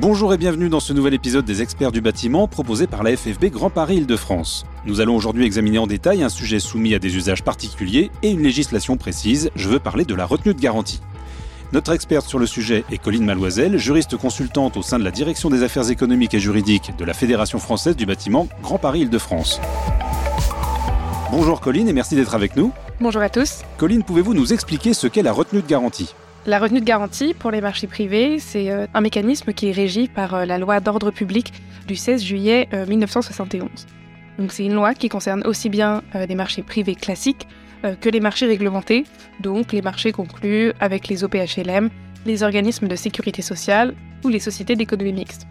Bonjour et bienvenue dans ce nouvel épisode des experts du bâtiment proposé par la FFB Grand Paris Île-de-France. Nous allons aujourd'hui examiner en détail un sujet soumis à des usages particuliers et une législation précise. Je veux parler de la retenue de garantie. Notre experte sur le sujet est Colline Maloisel, juriste consultante au sein de la Direction des affaires économiques et juridiques de la Fédération française du bâtiment Grand Paris Île-de-France. Bonjour Colline et merci d'être avec nous. Bonjour à tous. Colline, pouvez-vous nous expliquer ce qu'est la retenue de garantie? La retenue de garantie pour les marchés privés, c'est euh, un mécanisme qui est régi par euh, la loi d'ordre public du 16 juillet 1971. Euh, donc c'est une loi qui concerne aussi bien des marchés privés classiques que les marchés réglementés, donc les marchés conclus avec les OPHLM, les organismes de sécurité sociale ou les sociétés d'économie mixte.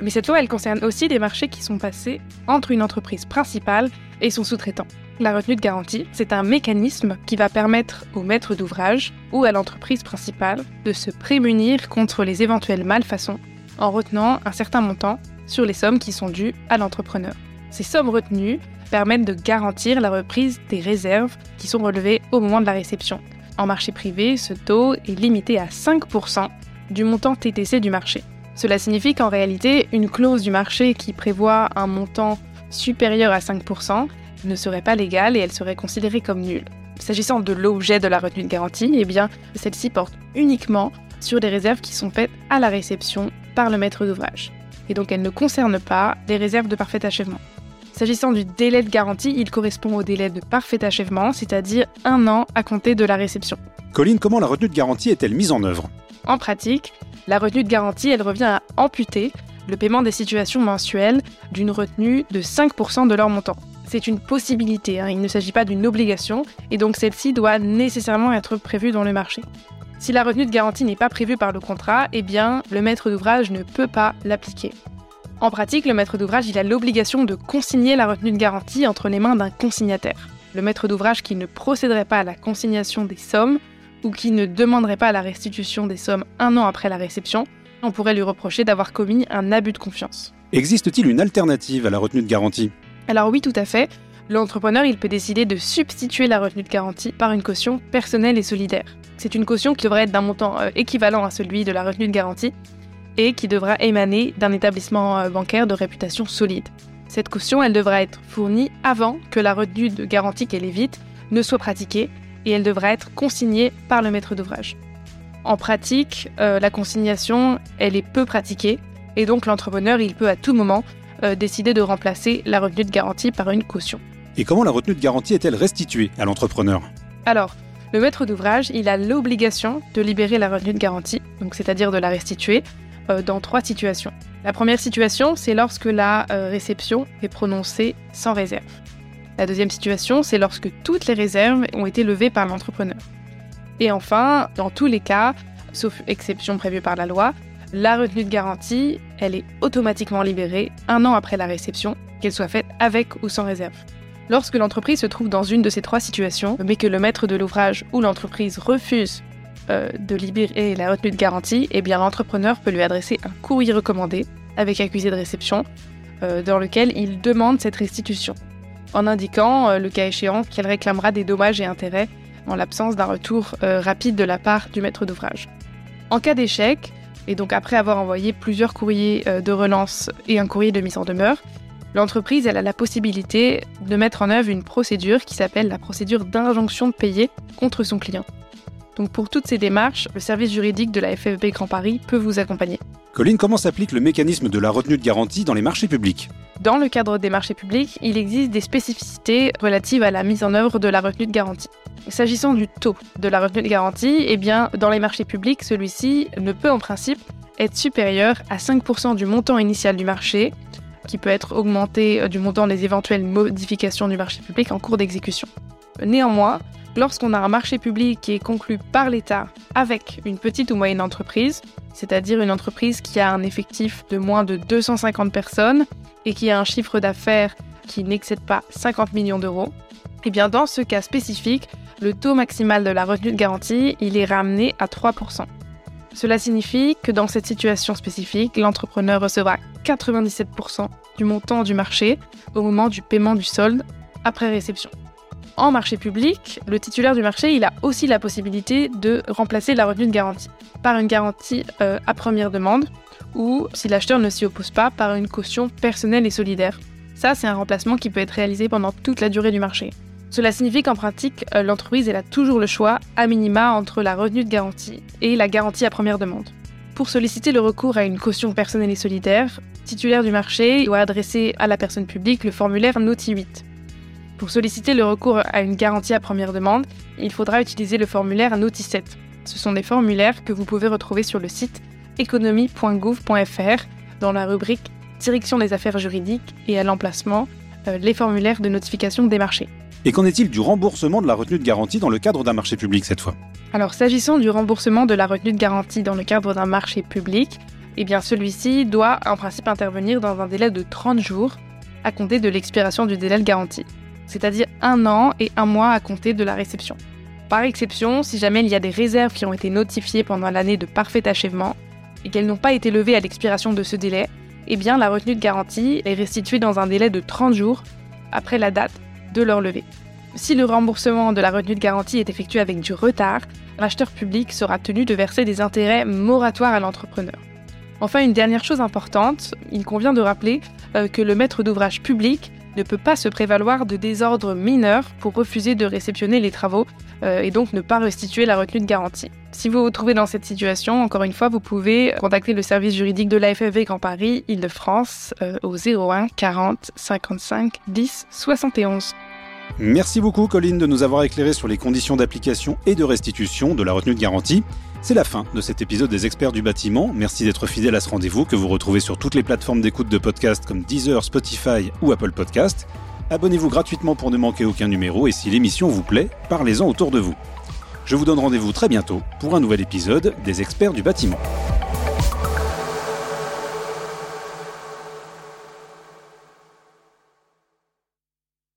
Mais cette loi, elle concerne aussi des marchés qui sont passés entre une entreprise principale et son sous-traitant. La retenue de garantie, c'est un mécanisme qui va permettre au maître d'ouvrage ou à l'entreprise principale de se prémunir contre les éventuelles malfaçons en retenant un certain montant sur les sommes qui sont dues à l'entrepreneur. Ces sommes retenues permettent de garantir la reprise des réserves qui sont relevées au moment de la réception. En marché privé, ce taux est limité à 5% du montant TTC du marché. Cela signifie qu'en réalité, une clause du marché qui prévoit un montant supérieur à 5% ne serait pas légale et elle serait considérée comme nulle. S'agissant de l'objet de la retenue de garantie, eh bien, celle-ci porte uniquement sur des réserves qui sont faites à la réception par le maître d'ouvrage. Et donc elle ne concerne pas les réserves de parfait achèvement. S'agissant du délai de garantie, il correspond au délai de parfait achèvement, c'est-à-dire un an à compter de la réception. Colline, comment la retenue de garantie est-elle mise en œuvre? En pratique, la retenue de garantie, elle revient à amputer le paiement des situations mensuelles d'une retenue de 5% de leur montant c'est une possibilité, hein. il ne s'agit pas d'une obligation, et donc celle-ci doit nécessairement être prévue dans le marché. Si la retenue de garantie n'est pas prévue par le contrat, eh bien, le maître d'ouvrage ne peut pas l'appliquer. En pratique, le maître d'ouvrage il a l'obligation de consigner la retenue de garantie entre les mains d'un consignataire. Le maître d'ouvrage qui ne procéderait pas à la consignation des sommes ou qui ne demanderait pas la restitution des sommes un an après la réception, on pourrait lui reprocher d'avoir commis un abus de confiance. Existe-t-il une alternative à la retenue de garantie? Alors oui, tout à fait. L'entrepreneur, il peut décider de substituer la retenue de garantie par une caution personnelle et solidaire. C'est une caution qui devrait être d'un montant euh, équivalent à celui de la retenue de garantie et qui devra émaner d'un établissement euh, bancaire de réputation solide. Cette caution, elle devra être fournie avant que la retenue de garantie qu'elle évite ne soit pratiquée et elle devra être consignée par le maître d'ouvrage. En pratique, euh, la consignation, elle est peu pratiquée et donc l'entrepreneur, il peut à tout moment euh, décider de remplacer la retenue de garantie par une caution. Et comment la retenue de garantie est-elle restituée à l'entrepreneur? Alors, le maître d'ouvrage, il a l'obligation de libérer la retenue de garantie, donc c'est-à-dire de la restituer, euh, dans trois situations. La première situation, c'est lorsque la réception est prononcée sans réserve. La deuxième situation, c'est lorsque toutes les réserves ont été levées par l'entrepreneur. Et enfin, dans tous les cas, sauf exception prévue par la loi, la retenue de garantie, elle est automatiquement libérée un an après la réception, qu'elle soit faite avec ou sans réserve. Lorsque l'entreprise se trouve dans une de ces trois situations, mais que le maître de l'ouvrage ou l'entreprise refuse euh, de libérer la retenue de garantie, eh bien l'entrepreneur peut lui adresser un courrier recommandé avec accusé de réception euh, dans lequel il demande cette restitution, en indiquant, euh, le cas échéant, qu'elle réclamera des dommages et intérêts en l'absence d'un retour rapide de la part du maître d'ouvrage. En cas d'échec, et donc après avoir envoyé plusieurs courriers euh, de relance et un courrier de mise en demeure, l'entreprise a la possibilité de mettre en œuvre une procédure qui s'appelle la procédure d'injonction de payer contre son client. Donc pour toutes ces démarches, le service juridique de la FFB Grand Paris peut vous accompagner. Colline, comment s'applique le mécanisme de la retenue de garantie dans les marchés publics? Dans le cadre des marchés publics, il existe des spécificités relatives à la mise en œuvre de la retenue de garantie. S'agissant du taux de la retenue de garantie, eh dans les marchés publics, celui-ci ne peut en principe être supérieur à 5% du montant initial du marché, qui peut être augmenté euh, du montant des éventuelles modifications du marché public en cours d'exécution. Néanmoins, lorsqu'on a un marché public qui est conclu par l'État avec une petite ou moyenne entreprise, c'est-à-dire une entreprise qui a un effectif de moins de 250 personnes et qui a un chiffre d'affaires qui n'excède pas 50 millions d'euros, eh bien dans ce cas spécifique, le taux maximal de la retenue de garantie, il est ramené à 3%. Cela signifie que dans cette situation spécifique, l'entrepreneur recevra 97% du montant du marché au moment du paiement du solde après réception. En marché public, le titulaire du marché, a aussi la possibilité de remplacer la retenue de garantie par une garantie euh, à première demande ou, si l'acheteur ne s'y oppose pas, par une caution personnelle et solidaire. Ça, c'est un remplacement qui peut être réalisé pendant toute la durée du marché. Cela signifie qu'en pratique, euh, l'entreprise a toujours le choix, à minima, entre la retenue de garantie et la garantie à première demande. Pour solliciter le recours à une caution personnelle et solidaire, titulaire du marché doit adresser à la personne publique le formulaire NOTI 8. Pour solliciter le recours à une garantie à première demande, il faudra utiliser le formulaire NOTI 7. Ce sont des formulaires que vous pouvez retrouver sur le site économie.gouv.fr dans la rubrique Direction des affaires juridiques et à l'emplacement euh, les formulaires de notification des marchés. Et qu'en est-il du remboursement de la retenue de garantie dans le cadre d'un marché public cette fois? Alors s'agissant du remboursement de la retenue de garantie dans le cadre d'un marché public, eh bien celui-ci doit en principe intervenir dans un délai de 30 jours à compter de l'expiration du délai de garantie, c'est-à-dire un an et un mois à compter de la réception. Par exception, si jamais il y a des réserves qui ont été notifiées pendant l'année de parfait achèvement et qu'elles n'ont pas été levées à l'expiration de ce délai, eh bien la retenue de garantie est restituée dans un délai de 30 jours après la date de leur levée. Si le remboursement de la retenue de garantie est effectué avec du retard, l'acheteur public sera tenu de verser des intérêts moratoires à l'entrepreneur. Enfin, une dernière chose importante, il convient de rappeler euh, que le maître d'ouvrage public ne peut pas se prévaloir de désordres mineurs pour refuser de réceptionner les travaux euh, et donc ne pas restituer la retenue de garantie. Si vous vous trouvez dans cette situation, encore une fois, vous pouvez contacter le service juridique de l'AFV Grand Paris, Île-de-France, euh, au 01 40 55 10 71. Merci beaucoup Colline de nous avoir éclairé sur les conditions d'application et de restitution de la retenue de garantie. C'est la fin de cet épisode des experts du bâtiment. Merci d'être fidèle à ce rendez-vous que vous retrouvez sur toutes les plateformes d'écoute de podcasts comme Deezer, Spotify ou Apple Podcast. Abonnez-vous gratuitement pour ne manquer aucun numéro et si l'émission vous plaît, parlez-en autour de vous. Je vous donne rendez-vous très bientôt pour un nouvel épisode des experts du bâtiment.